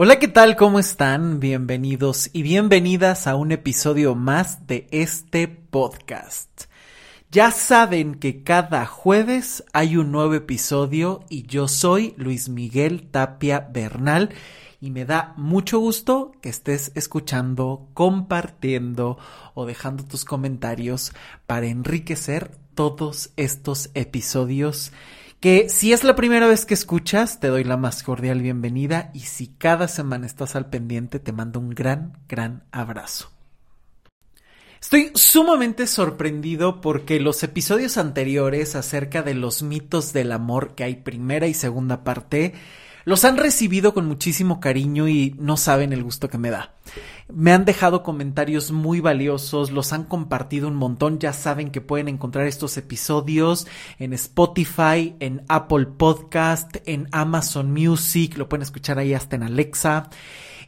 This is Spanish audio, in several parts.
Hola, ¿qué tal? ¿Cómo están? Bienvenidos y bienvenidas a un episodio más de este podcast. Ya saben que cada jueves hay un nuevo episodio y yo soy Luis Miguel Tapia Bernal y me da mucho gusto que estés escuchando, compartiendo o dejando tus comentarios para enriquecer todos estos episodios que si es la primera vez que escuchas, te doy la más cordial bienvenida y si cada semana estás al pendiente, te mando un gran, gran abrazo. Estoy sumamente sorprendido porque los episodios anteriores acerca de los mitos del amor que hay primera y segunda parte los han recibido con muchísimo cariño y no saben el gusto que me da. Me han dejado comentarios muy valiosos, los han compartido un montón, ya saben que pueden encontrar estos episodios en Spotify, en Apple Podcast, en Amazon Music, lo pueden escuchar ahí hasta en Alexa.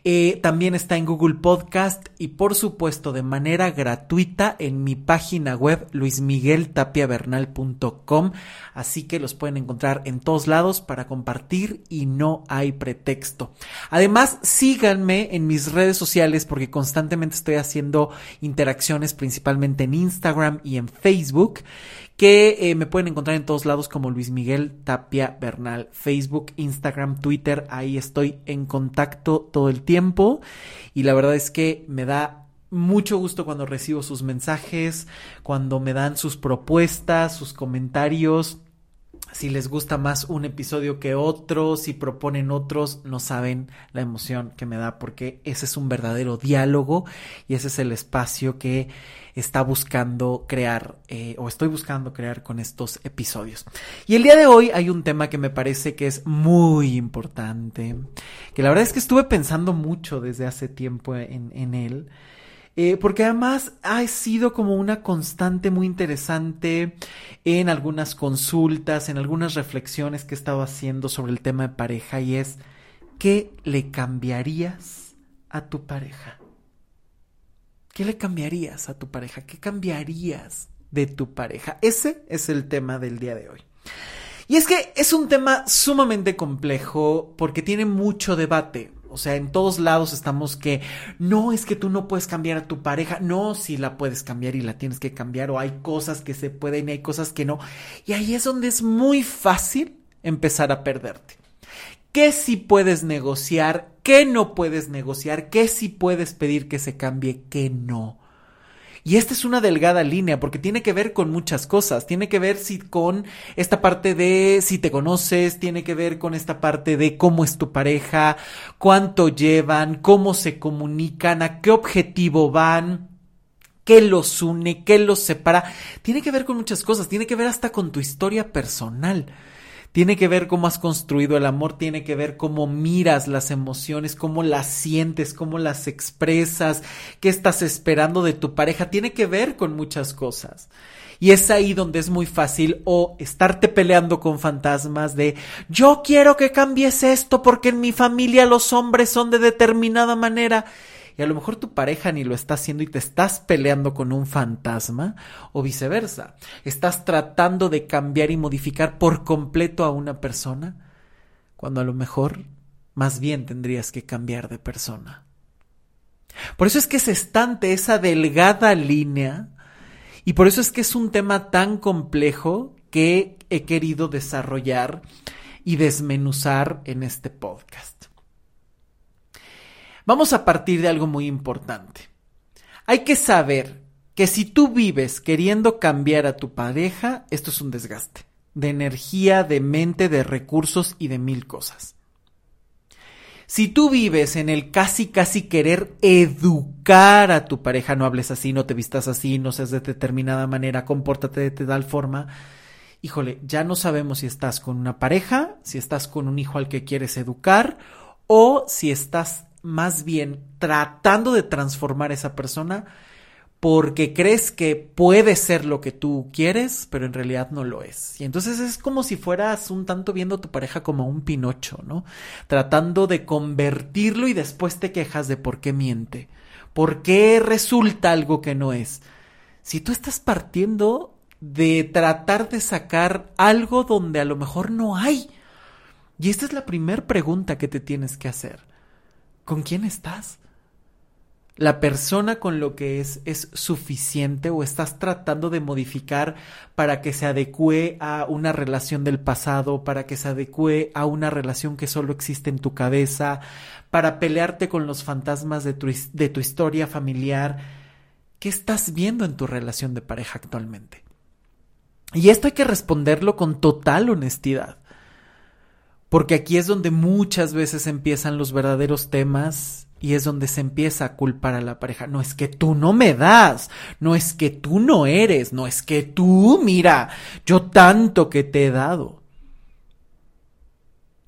Eh, también está en Google Podcast y por supuesto de manera gratuita en mi página web luismigueltapiavernal.com. Así que los pueden encontrar en todos lados para compartir y no hay pretexto. Además, síganme en mis redes sociales porque constantemente estoy haciendo interacciones principalmente en Instagram y en Facebook que eh, me pueden encontrar en todos lados como Luis Miguel Tapia Bernal, Facebook, Instagram, Twitter, ahí estoy en contacto todo el tiempo. Y la verdad es que me da mucho gusto cuando recibo sus mensajes, cuando me dan sus propuestas, sus comentarios si les gusta más un episodio que otro, si proponen otros, no saben la emoción que me da porque ese es un verdadero diálogo y ese es el espacio que está buscando crear eh, o estoy buscando crear con estos episodios. Y el día de hoy hay un tema que me parece que es muy importante, que la verdad es que estuve pensando mucho desde hace tiempo en, en él. Eh, porque además ha sido como una constante muy interesante en algunas consultas, en algunas reflexiones que he estado haciendo sobre el tema de pareja y es, ¿qué le cambiarías a tu pareja? ¿Qué le cambiarías a tu pareja? ¿Qué cambiarías de tu pareja? Ese es el tema del día de hoy. Y es que es un tema sumamente complejo porque tiene mucho debate. O sea, en todos lados estamos que no es que tú no puedes cambiar a tu pareja, no, si la puedes cambiar y la tienes que cambiar, o hay cosas que se pueden y hay cosas que no. Y ahí es donde es muy fácil empezar a perderte. ¿Qué sí puedes negociar? ¿Qué no puedes negociar? ¿Qué sí puedes pedir que se cambie? ¿Qué no? Y esta es una delgada línea porque tiene que ver con muchas cosas. Tiene que ver si con esta parte de si te conoces, tiene que ver con esta parte de cómo es tu pareja, cuánto llevan, cómo se comunican, a qué objetivo van qué los une, qué los separa. Tiene que ver con muchas cosas, tiene que ver hasta con tu historia personal tiene que ver cómo has construido el amor, tiene que ver cómo miras las emociones, cómo las sientes, cómo las expresas, qué estás esperando de tu pareja, tiene que ver con muchas cosas. Y es ahí donde es muy fácil o estarte peleando con fantasmas de yo quiero que cambies esto porque en mi familia los hombres son de determinada manera y a lo mejor tu pareja ni lo está haciendo y te estás peleando con un fantasma o viceversa. Estás tratando de cambiar y modificar por completo a una persona cuando a lo mejor más bien tendrías que cambiar de persona. Por eso es que es estante esa delgada línea y por eso es que es un tema tan complejo que he querido desarrollar y desmenuzar en este podcast. Vamos a partir de algo muy importante. Hay que saber que si tú vives queriendo cambiar a tu pareja, esto es un desgaste de energía, de mente, de recursos y de mil cosas. Si tú vives en el casi casi querer educar a tu pareja, no hables así, no te vistas así, no seas de determinada manera, compórtate de tal forma, híjole, ya no sabemos si estás con una pareja, si estás con un hijo al que quieres educar o si estás más bien tratando de transformar a esa persona porque crees que puede ser lo que tú quieres, pero en realidad no lo es. Y entonces es como si fueras un tanto viendo a tu pareja como un pinocho, ¿no? Tratando de convertirlo y después te quejas de por qué miente, por qué resulta algo que no es. Si tú estás partiendo de tratar de sacar algo donde a lo mejor no hay. Y esta es la primera pregunta que te tienes que hacer. ¿Con quién estás? la persona con lo que es es suficiente o estás tratando de modificar para que se adecue a una relación del pasado, para que se adecue a una relación que solo existe en tu cabeza, para pelearte con los fantasmas de tu, de tu historia familiar. ¿Qué estás viendo en tu relación de pareja actualmente? Y esto hay que responderlo con total honestidad. Porque aquí es donde muchas veces empiezan los verdaderos temas y es donde se empieza a culpar a la pareja. No es que tú no me das, no es que tú no eres, no es que tú, mira, yo tanto que te he dado.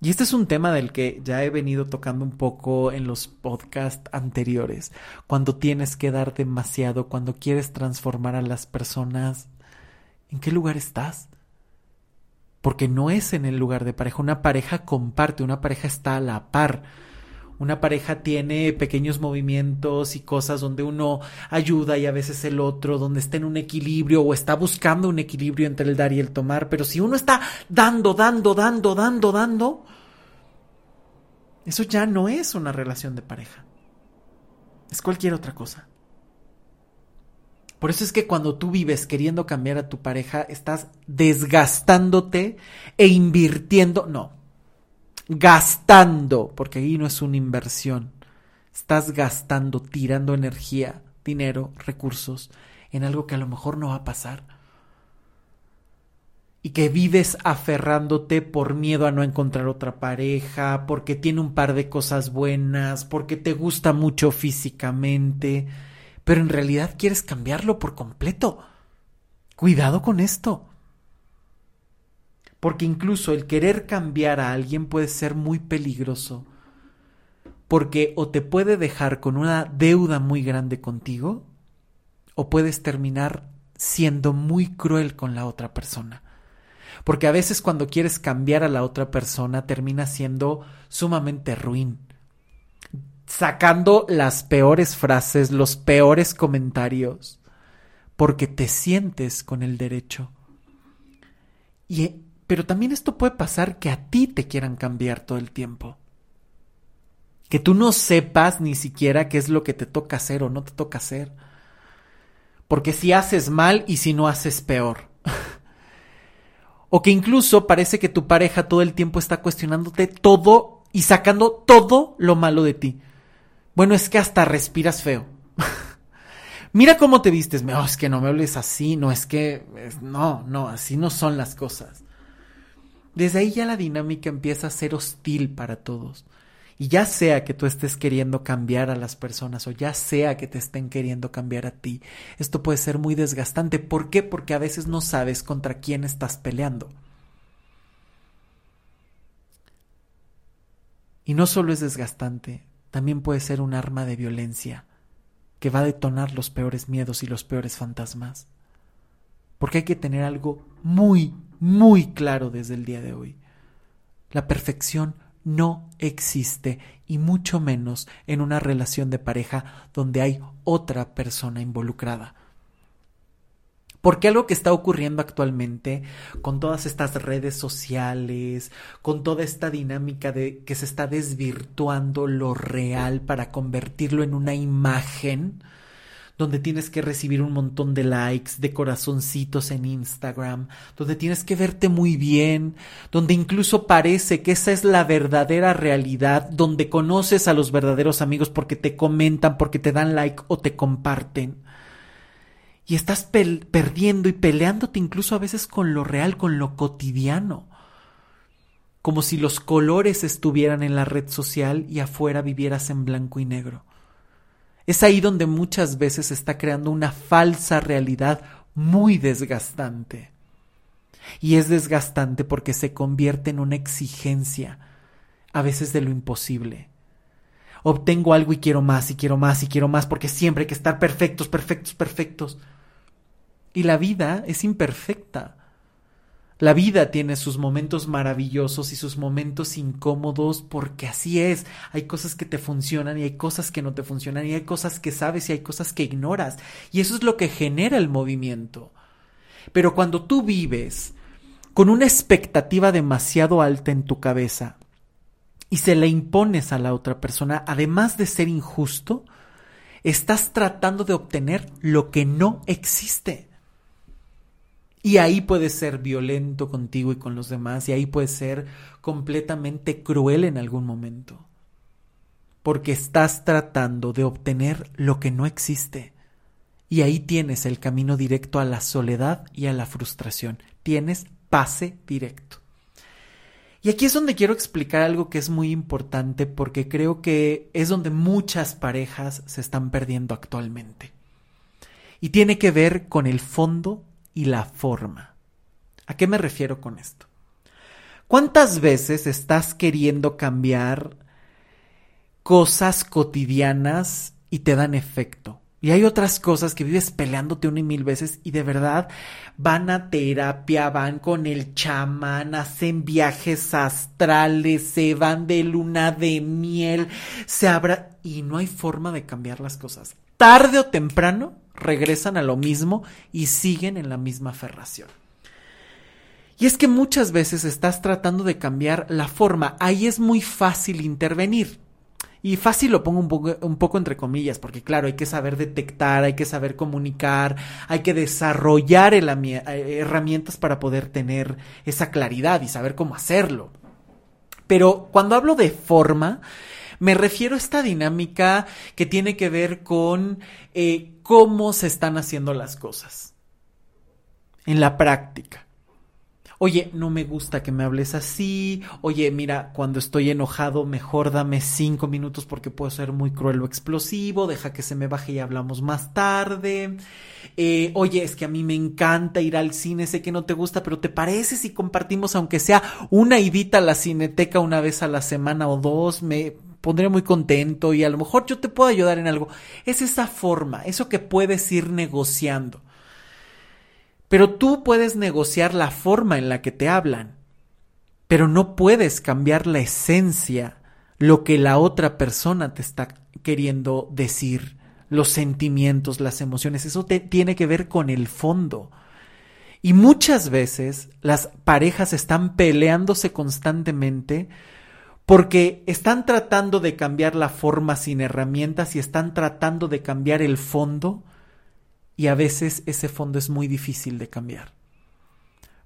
Y este es un tema del que ya he venido tocando un poco en los podcasts anteriores. Cuando tienes que dar demasiado, cuando quieres transformar a las personas, ¿en qué lugar estás? Porque no es en el lugar de pareja. Una pareja comparte, una pareja está a la par una pareja tiene pequeños movimientos y cosas donde uno ayuda y a veces el otro, donde está en un equilibrio o está buscando un equilibrio entre el dar y el tomar, pero si uno está dando, dando, dando, dando, dando, eso ya no es una relación de pareja. Es cualquier otra cosa. Por eso es que cuando tú vives queriendo cambiar a tu pareja, estás desgastándote e invirtiendo, no, gastando, porque ahí no es una inversión. Estás gastando, tirando energía, dinero, recursos en algo que a lo mejor no va a pasar. Y que vives aferrándote por miedo a no encontrar otra pareja, porque tiene un par de cosas buenas, porque te gusta mucho físicamente, pero en realidad quieres cambiarlo por completo. Cuidado con esto porque incluso el querer cambiar a alguien puede ser muy peligroso, porque o te puede dejar con una deuda muy grande contigo, o puedes terminar siendo muy cruel con la otra persona. Porque a veces cuando quieres cambiar a la otra persona termina siendo sumamente ruin, sacando las peores frases, los peores comentarios, porque te sientes con el derecho. Y pero también esto puede pasar que a ti te quieran cambiar todo el tiempo. Que tú no sepas ni siquiera qué es lo que te toca hacer o no te toca hacer. Porque si haces mal y si no haces peor. o que incluso parece que tu pareja todo el tiempo está cuestionándote todo y sacando todo lo malo de ti. Bueno, es que hasta respiras feo. Mira cómo te vistes. No, es que no me hables así. No, es que... No, no, así no son las cosas. Desde ahí ya la dinámica empieza a ser hostil para todos. Y ya sea que tú estés queriendo cambiar a las personas o ya sea que te estén queriendo cambiar a ti, esto puede ser muy desgastante. ¿Por qué? Porque a veces no sabes contra quién estás peleando. Y no solo es desgastante, también puede ser un arma de violencia que va a detonar los peores miedos y los peores fantasmas. Porque hay que tener algo muy, muy claro desde el día de hoy. La perfección no existe y mucho menos en una relación de pareja donde hay otra persona involucrada. Porque algo que está ocurriendo actualmente con todas estas redes sociales, con toda esta dinámica de que se está desvirtuando lo real para convertirlo en una imagen, donde tienes que recibir un montón de likes, de corazoncitos en Instagram, donde tienes que verte muy bien, donde incluso parece que esa es la verdadera realidad, donde conoces a los verdaderos amigos porque te comentan, porque te dan like o te comparten. Y estás perdiendo y peleándote incluso a veces con lo real, con lo cotidiano. Como si los colores estuvieran en la red social y afuera vivieras en blanco y negro. Es ahí donde muchas veces se está creando una falsa realidad muy desgastante. Y es desgastante porque se convierte en una exigencia, a veces de lo imposible. Obtengo algo y quiero más y quiero más y quiero más porque siempre hay que estar perfectos, perfectos, perfectos. Y la vida es imperfecta. La vida tiene sus momentos maravillosos y sus momentos incómodos porque así es. Hay cosas que te funcionan y hay cosas que no te funcionan y hay cosas que sabes y hay cosas que ignoras. Y eso es lo que genera el movimiento. Pero cuando tú vives con una expectativa demasiado alta en tu cabeza y se la impones a la otra persona, además de ser injusto, estás tratando de obtener lo que no existe. Y ahí puedes ser violento contigo y con los demás, y ahí puedes ser completamente cruel en algún momento. Porque estás tratando de obtener lo que no existe. Y ahí tienes el camino directo a la soledad y a la frustración. Tienes pase directo. Y aquí es donde quiero explicar algo que es muy importante porque creo que es donde muchas parejas se están perdiendo actualmente. Y tiene que ver con el fondo y la forma. ¿A qué me refiero con esto? ¿Cuántas veces estás queriendo cambiar cosas cotidianas y te dan efecto? Y hay otras cosas que vives peleándote una y mil veces y de verdad van a terapia, van con el chamán, hacen viajes astrales, se van de luna de miel, se abra y no hay forma de cambiar las cosas. Tarde o temprano regresan a lo mismo y siguen en la misma aferración. Y es que muchas veces estás tratando de cambiar la forma, ahí es muy fácil intervenir. Y fácil lo pongo un poco, entre comillas, porque claro, hay que saber detectar, hay que saber comunicar, hay que desarrollar eh, herramientas para poder tener esa claridad y saber cómo hacerlo. Pero cuando hablo de forma, me refiero a esta dinámica que tiene que ver con eh, cómo se están haciendo las cosas en la práctica oye, no me gusta que me hables así, oye, mira, cuando estoy enojado, mejor dame cinco minutos porque puedo ser muy cruel o explosivo, deja que se me baje y hablamos más tarde. Eh, oye, es que a mí me encanta ir al cine, sé que no te gusta, pero ¿te parece si compartimos aunque sea una idita a la cineteca una vez a la semana o dos? Me pondré muy contento y a lo mejor yo te puedo ayudar en algo. Es esa forma, eso que puedes ir negociando. Pero tú puedes negociar la forma en la que te hablan, pero no puedes cambiar la esencia, lo que la otra persona te está queriendo decir, los sentimientos, las emociones, eso te, tiene que ver con el fondo. Y muchas veces las parejas están peleándose constantemente porque están tratando de cambiar la forma sin herramientas y están tratando de cambiar el fondo y a veces ese fondo es muy difícil de cambiar,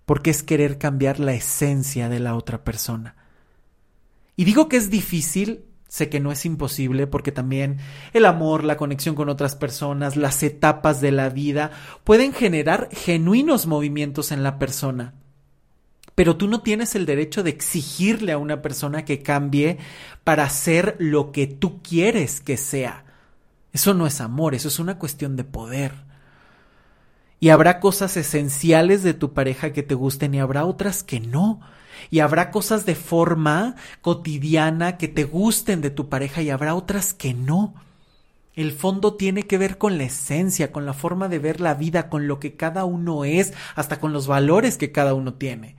porque es querer cambiar la esencia de la otra persona. Y digo que es difícil, sé que no es imposible, porque también el amor, la conexión con otras personas, las etapas de la vida pueden generar genuinos movimientos en la persona. Pero tú no tienes el derecho de exigirle a una persona que cambie para ser lo que tú quieres que sea. Eso no es amor, eso es una cuestión de poder. Y habrá cosas esenciales de tu pareja que te gusten y habrá otras que no. Y habrá cosas de forma cotidiana que te gusten de tu pareja y habrá otras que no. El fondo tiene que ver con la esencia, con la forma de ver la vida, con lo que cada uno es, hasta con los valores que cada uno tiene.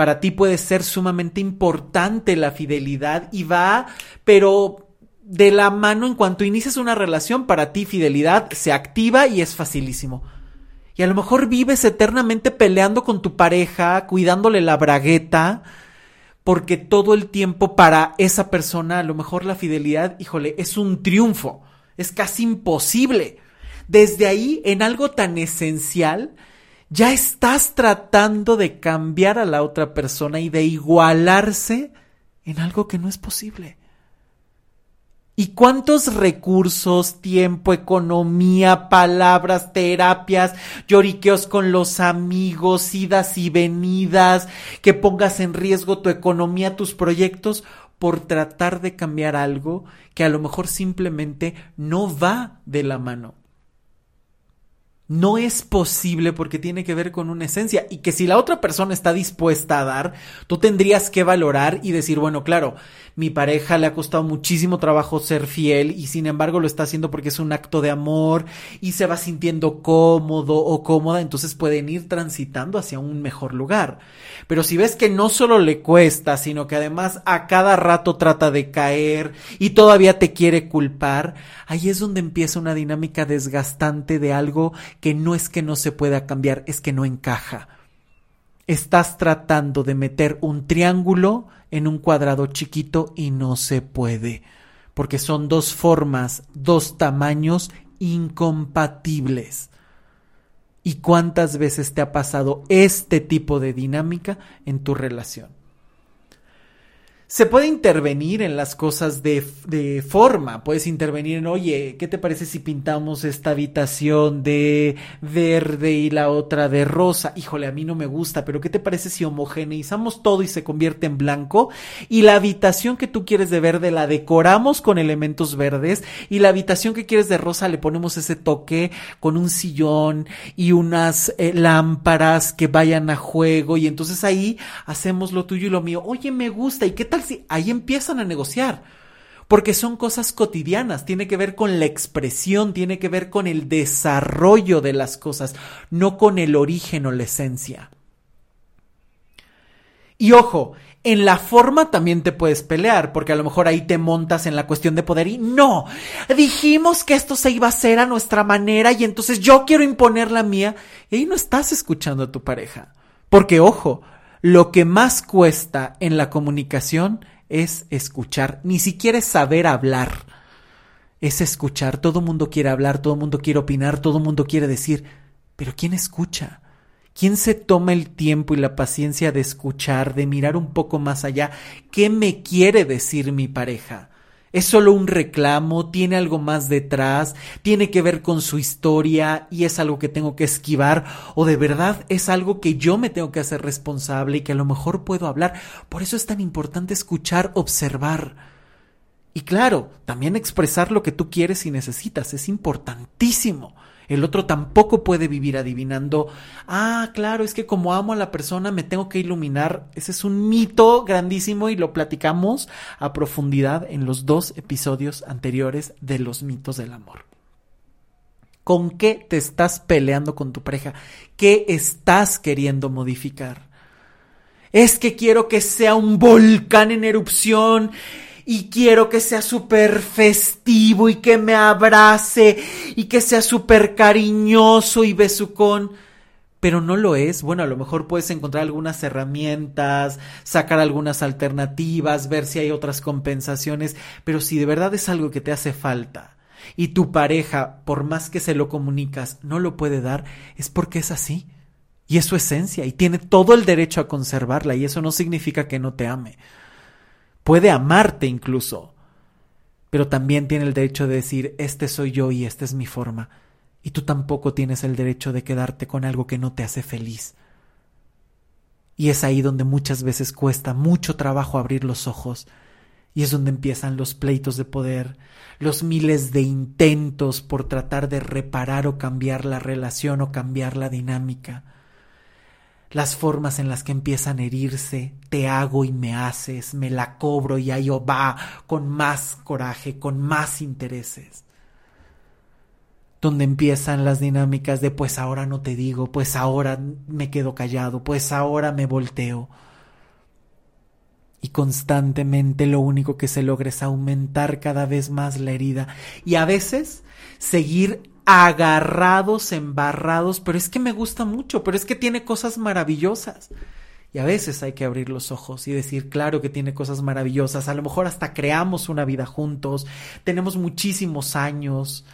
Para ti puede ser sumamente importante la fidelidad y va, pero de la mano en cuanto inicias una relación, para ti fidelidad se activa y es facilísimo. Y a lo mejor vives eternamente peleando con tu pareja, cuidándole la bragueta, porque todo el tiempo para esa persona a lo mejor la fidelidad, híjole, es un triunfo, es casi imposible. Desde ahí, en algo tan esencial, ya estás tratando de cambiar a la otra persona y de igualarse en algo que no es posible. ¿Y cuántos recursos, tiempo, economía, palabras, terapias, lloriqueos con los amigos, idas y venidas, que pongas en riesgo tu economía, tus proyectos, por tratar de cambiar algo que a lo mejor simplemente no va de la mano? No es posible porque tiene que ver con una esencia. Y que si la otra persona está dispuesta a dar, tú tendrías que valorar y decir, bueno, claro, mi pareja le ha costado muchísimo trabajo ser fiel y sin embargo lo está haciendo porque es un acto de amor y se va sintiendo cómodo o cómoda, entonces pueden ir transitando hacia un mejor lugar. Pero si ves que no solo le cuesta, sino que además a cada rato trata de caer y todavía te quiere culpar, ahí es donde empieza una dinámica desgastante de algo que no es que no se pueda cambiar, es que no encaja. Estás tratando de meter un triángulo en un cuadrado chiquito y no se puede, porque son dos formas, dos tamaños incompatibles. ¿Y cuántas veces te ha pasado este tipo de dinámica en tu relación? Se puede intervenir en las cosas de, de, forma. Puedes intervenir en, oye, ¿qué te parece si pintamos esta habitación de verde y la otra de rosa? Híjole, a mí no me gusta, pero ¿qué te parece si homogeneizamos todo y se convierte en blanco? Y la habitación que tú quieres de verde la decoramos con elementos verdes y la habitación que quieres de rosa le ponemos ese toque con un sillón y unas eh, lámparas que vayan a juego y entonces ahí hacemos lo tuyo y lo mío. Oye, me gusta. ¿Y qué ahí empiezan a negociar? Porque son cosas cotidianas, tiene que ver con la expresión, tiene que ver con el desarrollo de las cosas, no con el origen o la esencia. Y ojo, en la forma también te puedes pelear, porque a lo mejor ahí te montas en la cuestión de poder y no, dijimos que esto se iba a hacer a nuestra manera y entonces yo quiero imponer la mía. Y ahí no estás escuchando a tu pareja. Porque ojo, lo que más cuesta en la comunicación es escuchar, ni siquiera es saber hablar, es escuchar. Todo mundo quiere hablar, todo mundo quiere opinar, todo mundo quiere decir, pero ¿quién escucha? ¿Quién se toma el tiempo y la paciencia de escuchar, de mirar un poco más allá? ¿Qué me quiere decir mi pareja? ¿Es solo un reclamo? ¿Tiene algo más detrás? ¿Tiene que ver con su historia y es algo que tengo que esquivar? ¿O de verdad es algo que yo me tengo que hacer responsable y que a lo mejor puedo hablar? Por eso es tan importante escuchar, observar. Y claro, también expresar lo que tú quieres y necesitas. Es importantísimo. El otro tampoco puede vivir adivinando, ah, claro, es que como amo a la persona me tengo que iluminar. Ese es un mito grandísimo y lo platicamos a profundidad en los dos episodios anteriores de los mitos del amor. ¿Con qué te estás peleando con tu pareja? ¿Qué estás queriendo modificar? Es que quiero que sea un volcán en erupción y quiero que sea súper festivo y que me abrace y que sea súper cariñoso y besucón. Pero no lo es. Bueno, a lo mejor puedes encontrar algunas herramientas, sacar algunas alternativas, ver si hay otras compensaciones, pero si de verdad es algo que te hace falta y tu pareja, por más que se lo comunicas, no lo puede dar, es porque es así. Y es su esencia y tiene todo el derecho a conservarla y eso no significa que no te ame puede amarte incluso, pero también tiene el derecho de decir, este soy yo y esta es mi forma, y tú tampoco tienes el derecho de quedarte con algo que no te hace feliz. Y es ahí donde muchas veces cuesta mucho trabajo abrir los ojos, y es donde empiezan los pleitos de poder, los miles de intentos por tratar de reparar o cambiar la relación o cambiar la dinámica las formas en las que empiezan a herirse, te hago y me haces, me la cobro y ahí va con más coraje, con más intereses. Donde empiezan las dinámicas de pues ahora no te digo, pues ahora me quedo callado, pues ahora me volteo. Y constantemente lo único que se logra es aumentar cada vez más la herida y a veces seguir agarrados, embarrados, pero es que me gusta mucho, pero es que tiene cosas maravillosas. Y a veces hay que abrir los ojos y decir, claro que tiene cosas maravillosas, a lo mejor hasta creamos una vida juntos, tenemos muchísimos años,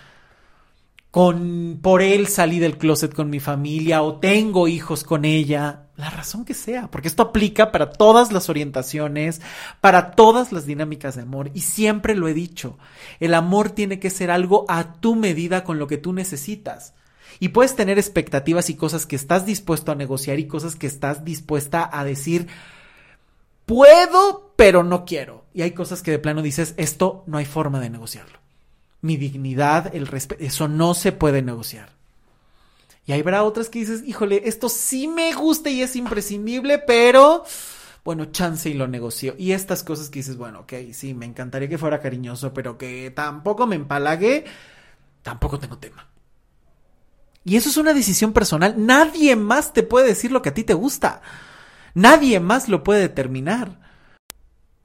con por él salí del closet con mi familia o tengo hijos con ella, la razón que sea, porque esto aplica para todas las orientaciones, para todas las dinámicas de amor y siempre lo he dicho, el amor tiene que ser algo a tu medida con lo que tú necesitas. Y puedes tener expectativas y cosas que estás dispuesto a negociar y cosas que estás dispuesta a decir, puedo, pero no quiero. Y hay cosas que de plano dices, esto no hay forma de negociarlo mi dignidad, el respeto, eso no se puede negociar. Y hay habrá otras que dices, híjole, esto sí me gusta y es imprescindible, pero bueno, chance y lo negocio. Y estas cosas que dices, bueno, ok, sí, me encantaría que fuera cariñoso, pero que tampoco me empalague, tampoco tengo tema. Y eso es una decisión personal. Nadie más te puede decir lo que a ti te gusta. Nadie más lo puede determinar.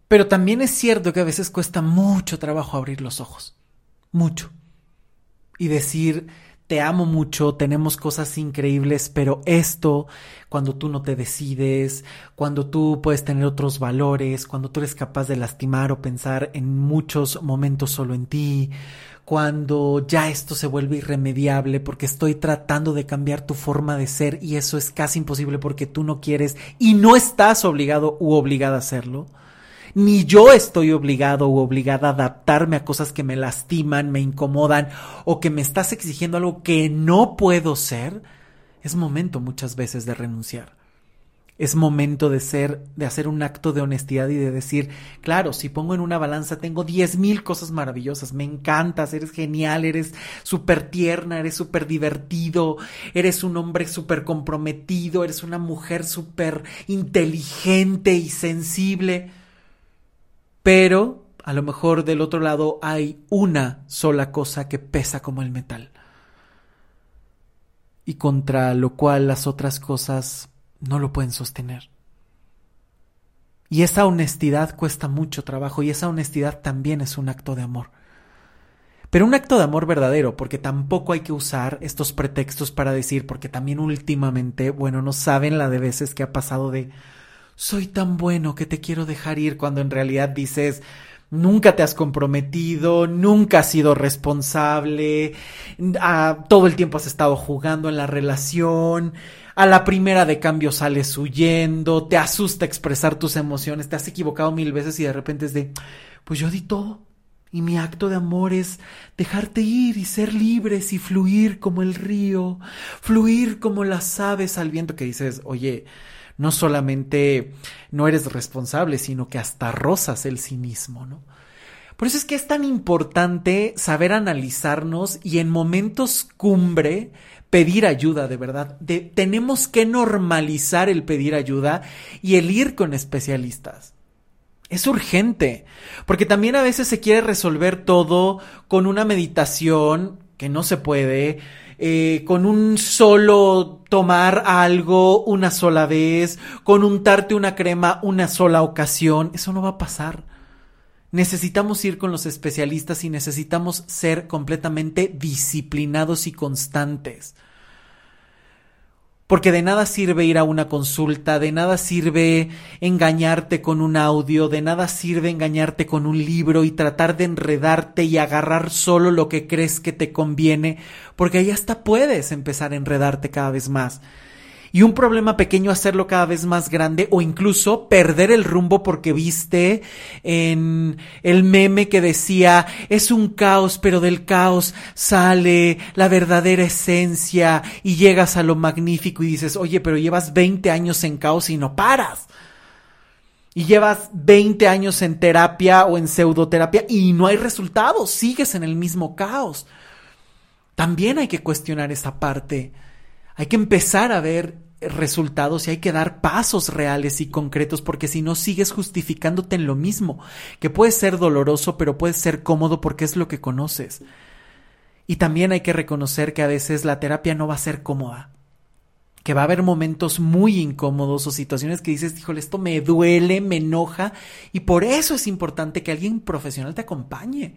Pero también es cierto que a veces cuesta mucho trabajo abrir los ojos mucho. Y decir, te amo mucho, tenemos cosas increíbles, pero esto, cuando tú no te decides, cuando tú puedes tener otros valores, cuando tú eres capaz de lastimar o pensar en muchos momentos solo en ti, cuando ya esto se vuelve irremediable porque estoy tratando de cambiar tu forma de ser y eso es casi imposible porque tú no quieres y no estás obligado u obligada a hacerlo ni yo estoy obligado o obligada a adaptarme a cosas que me lastiman, me incomodan o que me estás exigiendo algo que no puedo ser, es momento muchas veces de renunciar. Es momento de ser, de hacer un acto de honestidad y de decir, claro, si pongo en una balanza tengo diez mil cosas maravillosas, me encantas, eres genial, eres súper tierna, eres súper divertido, eres un hombre súper comprometido, eres una mujer súper inteligente y sensible pero a lo mejor del otro lado hay una sola cosa que pesa como el metal y contra lo cual las otras cosas no lo pueden sostener. Y esa honestidad cuesta mucho trabajo y esa honestidad también es un acto de amor. Pero un acto de amor verdadero, porque tampoco hay que usar estos pretextos para decir, porque también últimamente, bueno, no saben la de veces que ha pasado de soy tan bueno que te quiero dejar ir cuando en realidad dices nunca te has comprometido, nunca has sido responsable, todo el tiempo has estado jugando en la relación, a la primera de cambio sales huyendo, te asusta expresar tus emociones, te has equivocado mil veces y de repente es de, pues yo di todo. Y mi acto de amor es dejarte ir y ser libres y fluir como el río, fluir como las aves al viento que dices, oye, no solamente no eres responsable, sino que hasta rozas el cinismo, ¿no? Por eso es que es tan importante saber analizarnos y en momentos cumbre pedir ayuda de verdad. tenemos que normalizar el pedir ayuda y el ir con especialistas. Es urgente, porque también a veces se quiere resolver todo con una meditación que no se puede, eh, con un solo tomar algo una sola vez, con untarte una crema una sola ocasión. Eso no va a pasar. Necesitamos ir con los especialistas y necesitamos ser completamente disciplinados y constantes. Porque de nada sirve ir a una consulta, de nada sirve engañarte con un audio, de nada sirve engañarte con un libro y tratar de enredarte y agarrar solo lo que crees que te conviene, porque ahí hasta puedes empezar a enredarte cada vez más y un problema pequeño hacerlo cada vez más grande o incluso perder el rumbo porque viste en el meme que decía es un caos pero del caos sale la verdadera esencia y llegas a lo magnífico y dices oye pero llevas 20 años en caos y no paras y llevas 20 años en terapia o en pseudoterapia y no hay resultados, sigues en el mismo caos. También hay que cuestionar esa parte. Hay que empezar a ver resultados y hay que dar pasos reales y concretos porque si no sigues justificándote en lo mismo, que puede ser doloroso pero puede ser cómodo porque es lo que conoces. Y también hay que reconocer que a veces la terapia no va a ser cómoda, que va a haber momentos muy incómodos o situaciones que dices, híjole, esto me duele, me enoja y por eso es importante que alguien profesional te acompañe.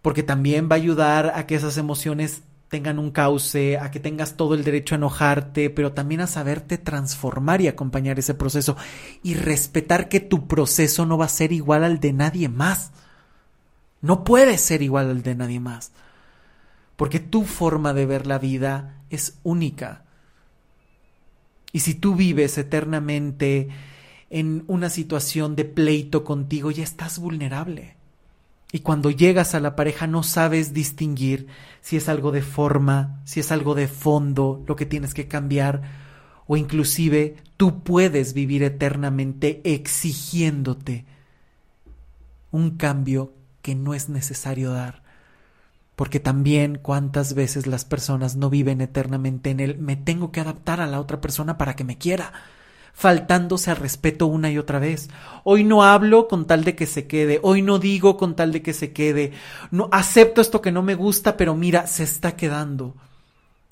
Porque también va a ayudar a que esas emociones tengan un cauce, a que tengas todo el derecho a enojarte, pero también a saberte transformar y acompañar ese proceso y respetar que tu proceso no va a ser igual al de nadie más. No puede ser igual al de nadie más. Porque tu forma de ver la vida es única. Y si tú vives eternamente en una situación de pleito contigo, ya estás vulnerable. Y cuando llegas a la pareja no sabes distinguir si es algo de forma, si es algo de fondo, lo que tienes que cambiar, o inclusive tú puedes vivir eternamente exigiéndote un cambio que no es necesario dar. Porque también cuántas veces las personas no viven eternamente en el me tengo que adaptar a la otra persona para que me quiera faltándose al respeto una y otra vez. Hoy no hablo con tal de que se quede, hoy no digo con tal de que se quede, no acepto esto que no me gusta, pero mira, se está quedando.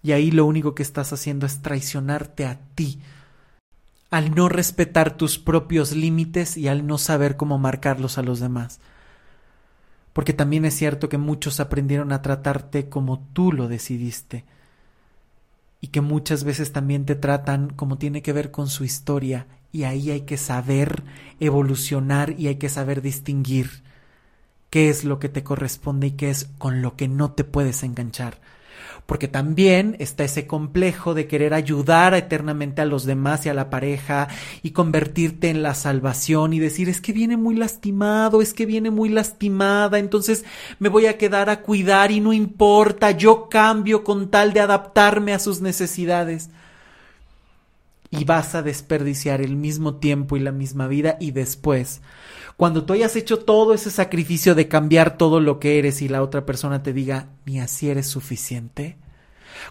Y ahí lo único que estás haciendo es traicionarte a ti, al no respetar tus propios límites y al no saber cómo marcarlos a los demás. porque también es cierto que muchos aprendieron a tratarte como tú lo decidiste y que muchas veces también te tratan como tiene que ver con su historia y ahí hay que saber evolucionar y hay que saber distinguir qué es lo que te corresponde y qué es con lo que no te puedes enganchar porque también está ese complejo de querer ayudar eternamente a los demás y a la pareja y convertirte en la salvación y decir es que viene muy lastimado, es que viene muy lastimada, entonces me voy a quedar a cuidar y no importa, yo cambio con tal de adaptarme a sus necesidades. Y vas a desperdiciar el mismo tiempo y la misma vida y después cuando tú hayas hecho todo ese sacrificio de cambiar todo lo que eres y la otra persona te diga, ni así eres suficiente,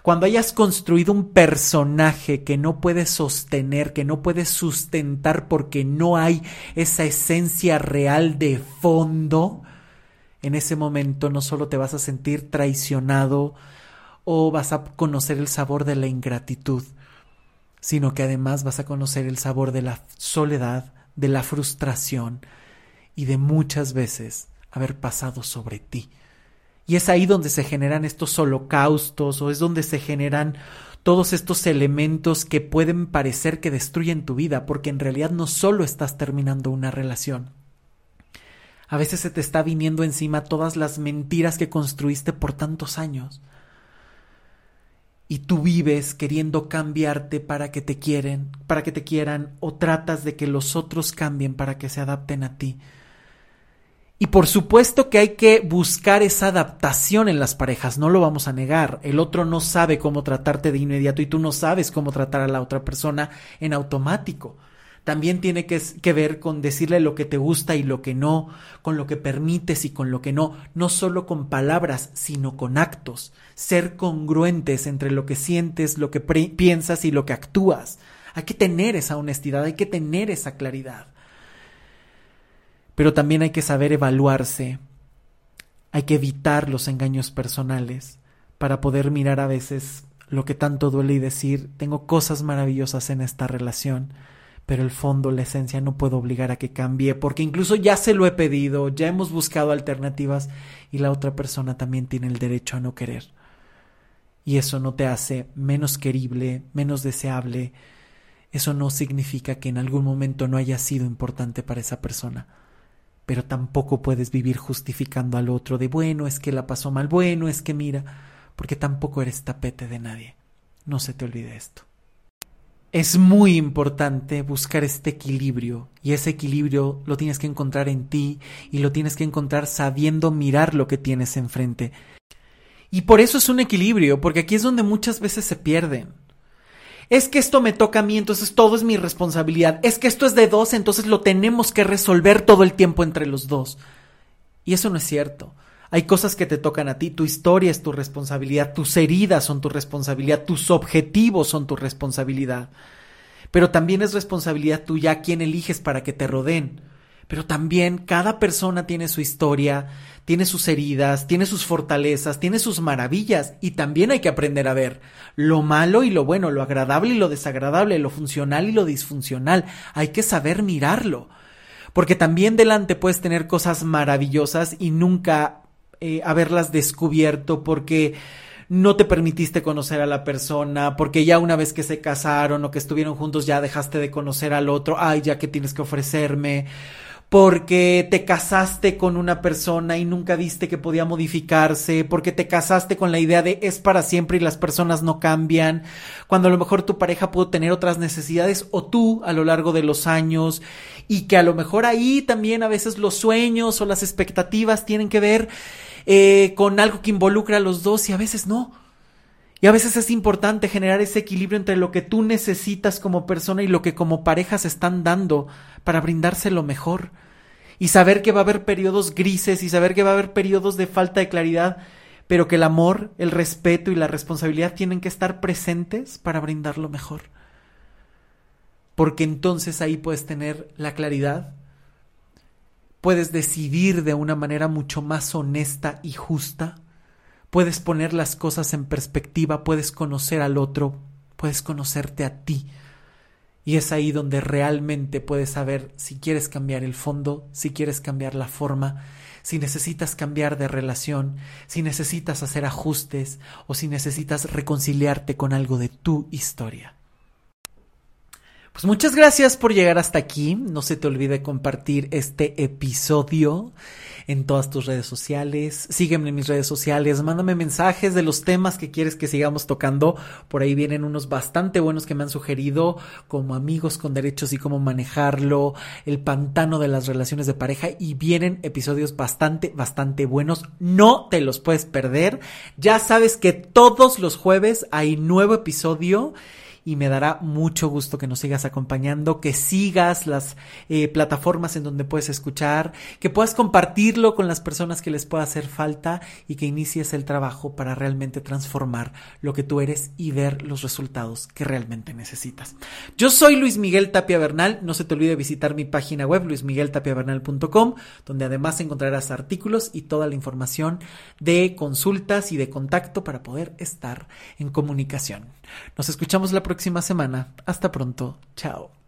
cuando hayas construido un personaje que no puedes sostener, que no puedes sustentar porque no hay esa esencia real de fondo, en ese momento no solo te vas a sentir traicionado o vas a conocer el sabor de la ingratitud, sino que además vas a conocer el sabor de la soledad, de la frustración, y de muchas veces haber pasado sobre ti. Y es ahí donde se generan estos holocaustos o es donde se generan todos estos elementos que pueden parecer que destruyen tu vida, porque en realidad no solo estás terminando una relación. A veces se te está viniendo encima todas las mentiras que construiste por tantos años. Y tú vives queriendo cambiarte para que te quieren, para que te quieran, o tratas de que los otros cambien para que se adapten a ti. Y por supuesto que hay que buscar esa adaptación en las parejas, no lo vamos a negar. El otro no sabe cómo tratarte de inmediato y tú no sabes cómo tratar a la otra persona en automático. También tiene que, ver con decirle lo que te gusta y lo que no, con lo que permites y con lo que no, no solo con palabras, sino con actos. Ser congruentes entre lo que sientes, lo que piensas y lo que actúas. Hay que tener esa honestidad, hay que tener esa claridad pero también hay que saber evaluarse, hay que evitar los engaños personales para poder mirar a veces lo que tanto duele y decir, tengo cosas maravillosas en esta relación, pero el fondo, la esencia no puedo obligar a que cambie, porque incluso ya se lo he pedido, ya hemos buscado alternativas y la otra persona también tiene el derecho a no querer. Y eso no te hace menos querible, menos deseable, eso no significa que en algún momento no haya sido importante para esa persona pero tampoco puedes vivir justificando al otro de bueno, es que la pasó mal, bueno, es que mira, porque tampoco eres tapete de nadie. No se te olvide esto. Es muy importante buscar este equilibrio y ese equilibrio lo tienes que encontrar en ti y lo tienes que encontrar sabiendo mirar lo que tienes enfrente. Y por eso es un equilibrio, porque aquí es donde muchas veces se pierden es que esto me toca a mí, entonces todo es mi responsabilidad, es que esto es de dos, entonces lo tenemos que resolver todo el tiempo entre los dos. Y eso no es cierto. Hay cosas que te tocan a ti, tu historia es tu responsabilidad, tus heridas son tu responsabilidad, tus objetivos son tu responsabilidad. Pero también es responsabilidad tuya quién eliges para que te rodeen. Pero también cada persona tiene su historia, tiene sus heridas, tiene sus fortalezas, tiene sus maravillas y también hay que aprender a ver lo malo y lo bueno, lo agradable y lo desagradable, lo funcional y lo disfuncional. Hay que saber mirarlo. Porque también delante puedes tener cosas maravillosas y nunca eh, haberlas descubierto porque no te permitiste conocer a la persona, porque ya una vez que se casaron o que estuvieron juntos ya dejaste de conocer al otro, ay, ya que tienes que ofrecerme, porque te casaste con una persona y nunca viste que podía modificarse, porque te casaste con la idea de es para siempre y las personas no cambian, cuando a lo mejor tu pareja pudo tener otras necesidades o tú a lo largo de los años y que a lo mejor ahí también a veces los sueños o las expectativas tienen que ver eh, con algo que involucra a los dos y a veces no. Y a veces es importante generar ese equilibrio entre lo que tú necesitas como persona y lo que como pareja se están dando para brindarse lo mejor y saber que va a haber periodos grises y saber que va a haber periodos de falta de claridad, pero que el amor, el respeto y la responsabilidad tienen que estar presentes para brindar lo mejor. Porque entonces ahí puedes tener la claridad, puedes decidir de una manera mucho más honesta y justa, puedes poner las cosas en perspectiva, puedes conocer al otro, puedes conocerte a ti Y es ahí donde realmente puedes saber si quieres cambiar el fondo, si quieres cambiar la forma, si necesitas cambiar de relación, si necesitas hacer ajustes o si necesitas reconciliarte con algo de tu historia. Pues muchas gracias por llegar hasta aquí. No se te olvide compartir este episodio en todas tus redes sociales. Sígueme en mis redes sociales. Mándame mensajes de los temas que quieres que sigamos tocando. Por ahí vienen unos bastante buenos que me han sugerido, como amigos con derechos y cómo manejarlo, el pantano de las relaciones de pareja. Y vienen episodios bastante, bastante buenos. No te los puedes perder. Ya sabes que todos los jueves hay nuevo episodio y me dará mucho gusto que nos sigas acompañando, que sigas las eh, plataformas en donde puedes escuchar, que puedas compartirlo con las personas que les pueda hacer falta y que inicies el trabajo para realmente transformar lo que tú eres y ver los resultados que realmente necesitas. Yo soy Luis Miguel Tapia Bernal, no se te olvide visitar mi página web luismigueltapiabernal.com, donde además encontrarás artículos y toda la información de consultas y de contacto para poder estar en comunicación. Nos escuchamos la próxima semana. Hasta pronto. Chao.